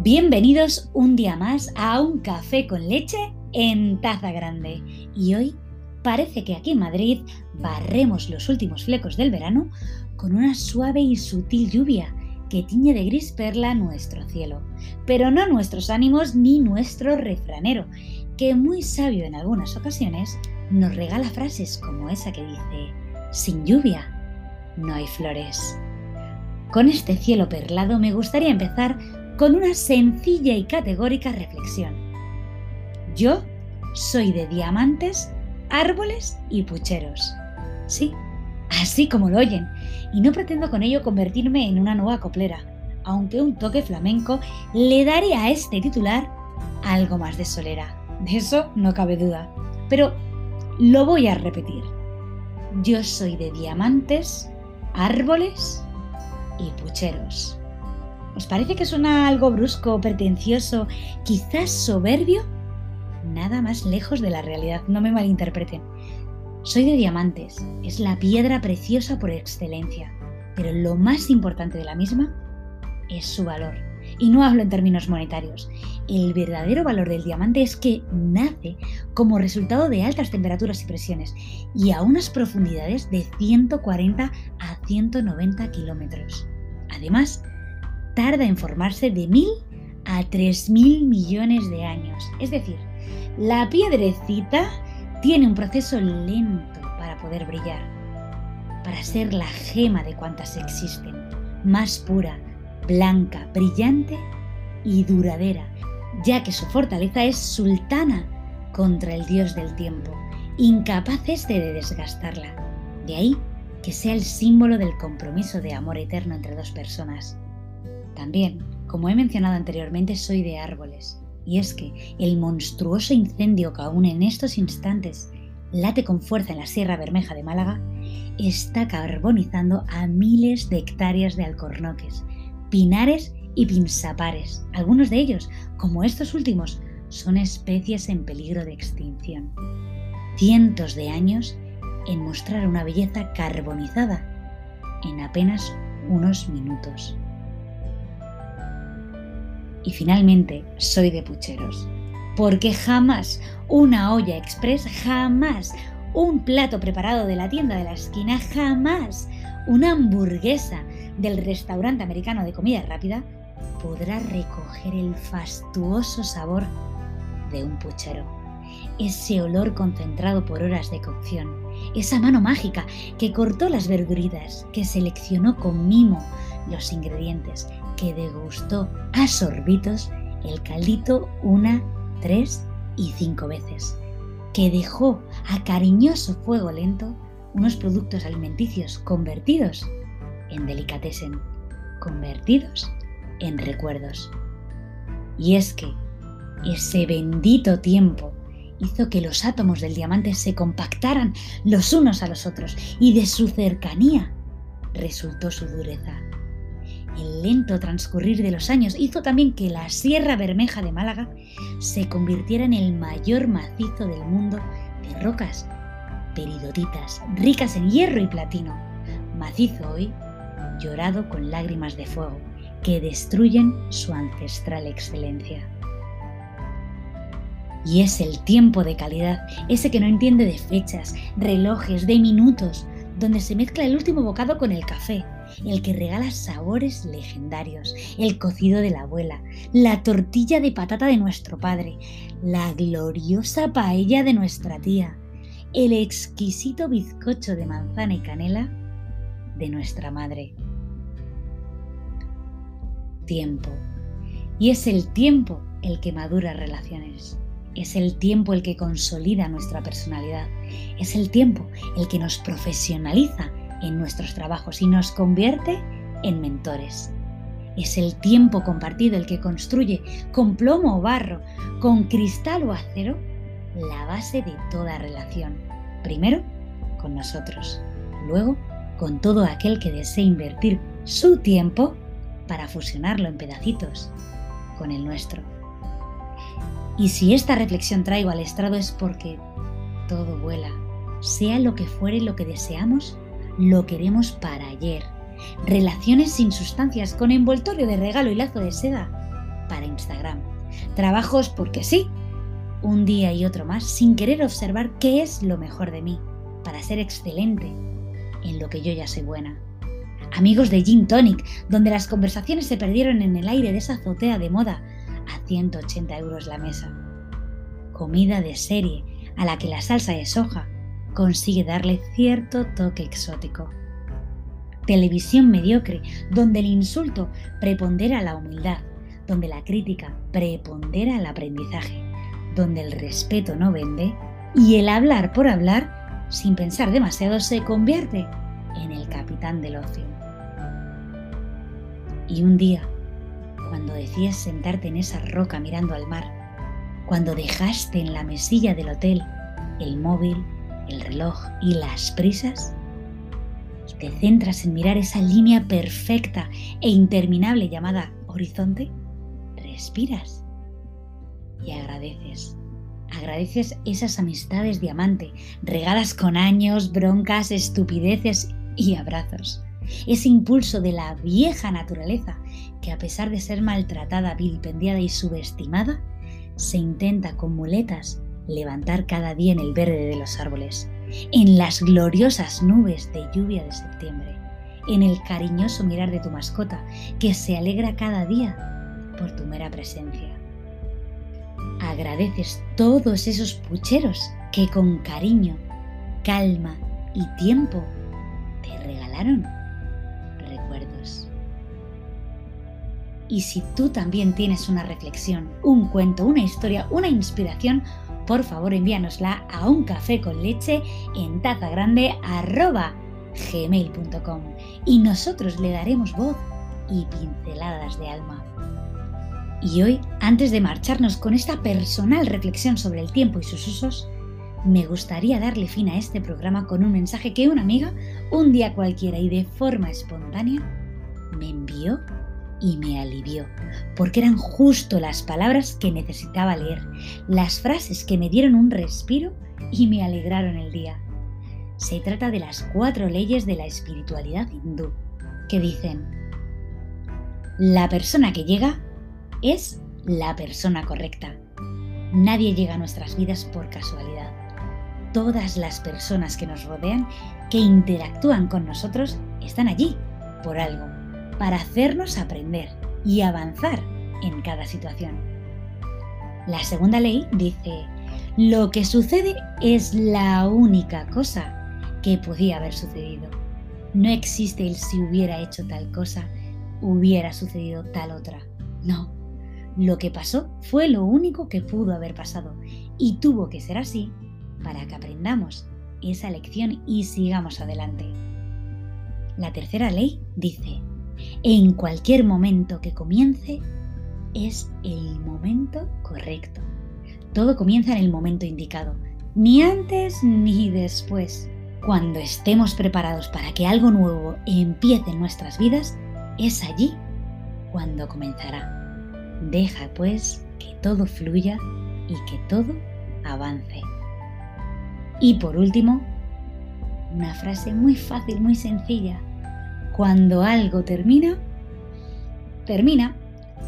Bienvenidos un día más a un café con leche en taza grande. Y hoy parece que aquí en Madrid barremos los últimos flecos del verano con una suave y sutil lluvia que tiñe de gris perla nuestro cielo, pero no nuestros ánimos ni nuestro refranero, que muy sabio en algunas ocasiones nos regala frases como esa que dice, sin lluvia no hay flores. Con este cielo perlado me gustaría empezar con una sencilla y categórica reflexión. Yo soy de diamantes, árboles y pucheros. Sí, así como lo oyen, y no pretendo con ello convertirme en una nueva coplera, aunque un toque flamenco le daría a este titular algo más de solera. De eso no cabe duda. Pero lo voy a repetir. Yo soy de diamantes, árboles y pucheros. ¿Os parece que suena algo brusco, pretencioso, quizás soberbio? Nada más lejos de la realidad, no me malinterpreten. Soy de diamantes, es la piedra preciosa por excelencia, pero lo más importante de la misma es su valor. Y no hablo en términos monetarios. El verdadero valor del diamante es que nace como resultado de altas temperaturas y presiones y a unas profundidades de 140 a 190 kilómetros. Además, tarda en formarse de mil a tres mil millones de años. Es decir, la piedrecita tiene un proceso lento para poder brillar, para ser la gema de cuantas existen, más pura, blanca, brillante y duradera, ya que su fortaleza es sultana contra el dios del tiempo, incapaz este de desgastarla. De ahí que sea el símbolo del compromiso de amor eterno entre dos personas. También, como he mencionado anteriormente, soy de árboles. Y es que el monstruoso incendio que aún en estos instantes late con fuerza en la Sierra Bermeja de Málaga está carbonizando a miles de hectáreas de alcornoques, pinares y pinzapares. Algunos de ellos, como estos últimos, son especies en peligro de extinción. Cientos de años en mostrar una belleza carbonizada en apenas unos minutos. Y finalmente, soy de pucheros. Porque jamás una olla express, jamás un plato preparado de la tienda de la esquina, jamás una hamburguesa del restaurante americano de comida rápida podrá recoger el fastuoso sabor de un puchero. Ese olor concentrado por horas de cocción, esa mano mágica que cortó las verduritas, que seleccionó con mimo los ingredientes, que degustó a sorbitos el caldito una, tres y cinco veces, que dejó a cariñoso fuego lento unos productos alimenticios convertidos en delicatessen, convertidos en recuerdos. Y es que ese bendito tiempo hizo que los átomos del diamante se compactaran los unos a los otros y de su cercanía resultó su dureza. El lento transcurrir de los años hizo también que la Sierra Bermeja de Málaga se convirtiera en el mayor macizo del mundo de rocas peridotitas, ricas en hierro y platino. Macizo hoy, llorado con lágrimas de fuego, que destruyen su ancestral excelencia. Y es el tiempo de calidad, ese que no entiende de fechas, relojes, de minutos, donde se mezcla el último bocado con el café, el que regala sabores legendarios, el cocido de la abuela, la tortilla de patata de nuestro padre, la gloriosa paella de nuestra tía, el exquisito bizcocho de manzana y canela de nuestra madre. Tiempo. Y es el tiempo el que madura relaciones. Es el tiempo el que consolida nuestra personalidad. Es el tiempo el que nos profesionaliza en nuestros trabajos y nos convierte en mentores. Es el tiempo compartido el que construye con plomo o barro, con cristal o acero, la base de toda relación. Primero, con nosotros. Luego, con todo aquel que desee invertir su tiempo para fusionarlo en pedacitos con el nuestro. Y si esta reflexión traigo al estrado es porque todo vuela, sea lo que fuere lo que deseamos lo queremos para ayer, relaciones sin sustancias con envoltorio de regalo y lazo de seda para Instagram, trabajos porque sí, un día y otro más sin querer observar qué es lo mejor de mí para ser excelente en lo que yo ya soy buena. Amigos de Gin Tonic, donde las conversaciones se perdieron en el aire de esa azotea de moda a 180 euros la mesa. Comida de serie a la que la salsa de soja consigue darle cierto toque exótico. Televisión mediocre, donde el insulto prepondera la humildad, donde la crítica prepondera el aprendizaje, donde el respeto no vende y el hablar por hablar, sin pensar demasiado, se convierte en el capitán del ocio. Y un día, cuando decías sentarte en esa roca mirando al mar, cuando dejaste en la mesilla del hotel el móvil, el reloj y las prisas, y te centras en mirar esa línea perfecta e interminable llamada horizonte, respiras y agradeces. Agradeces esas amistades diamante, regadas con años, broncas, estupideces y abrazos. Ese impulso de la vieja naturaleza que a pesar de ser maltratada, vilipendiada y subestimada, se intenta con muletas levantar cada día en el verde de los árboles, en las gloriosas nubes de lluvia de septiembre, en el cariñoso mirar de tu mascota que se alegra cada día por tu mera presencia. Agradeces todos esos pucheros que con cariño, calma y tiempo te regalaron Y si tú también tienes una reflexión, un cuento, una historia, una inspiración, por favor envíanosla a un café con leche en taza grande gmail.com y nosotros le daremos voz y pinceladas de alma. Y hoy, antes de marcharnos con esta personal reflexión sobre el tiempo y sus usos, me gustaría darle fin a este programa con un mensaje que una amiga, un día cualquiera y de forma espontánea, me envió y me alivió, porque eran justo las palabras que necesitaba leer, las frases que me dieron un respiro y me alegraron el día. Se trata de las cuatro leyes de la espiritualidad hindú, que dicen, la persona que llega es la persona correcta. Nadie llega a nuestras vidas por casualidad. Todas las personas que nos rodean, que interactúan con nosotros, están allí por algo, para hacernos aprender y avanzar en cada situación. La segunda ley dice, lo que sucede es la única cosa que podía haber sucedido. No existe el si hubiera hecho tal cosa, hubiera sucedido tal otra. No, lo que pasó fue lo único que pudo haber pasado y tuvo que ser así para que aprendamos esa lección y sigamos adelante. La tercera ley dice, en cualquier momento que comience es el momento correcto. Todo comienza en el momento indicado, ni antes ni después. Cuando estemos preparados para que algo nuevo empiece en nuestras vidas, es allí cuando comenzará. Deja pues que todo fluya y que todo avance. Y por último, una frase muy fácil, muy sencilla. Cuando algo termina, termina.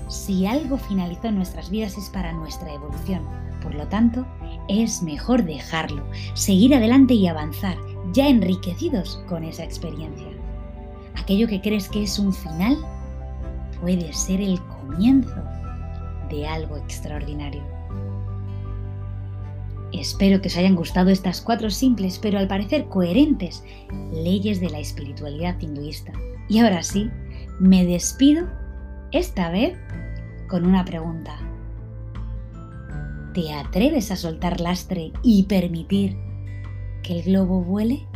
Si algo finalizó en nuestras vidas es para nuestra evolución. Por lo tanto, es mejor dejarlo, seguir adelante y avanzar, ya enriquecidos con esa experiencia. Aquello que crees que es un final puede ser el comienzo de algo extraordinario. Espero que os hayan gustado estas cuatro simples, pero al parecer coherentes, leyes de la espiritualidad hinduista. Y ahora sí, me despido, esta vez con una pregunta. ¿Te atreves a soltar lastre y permitir que el globo vuele?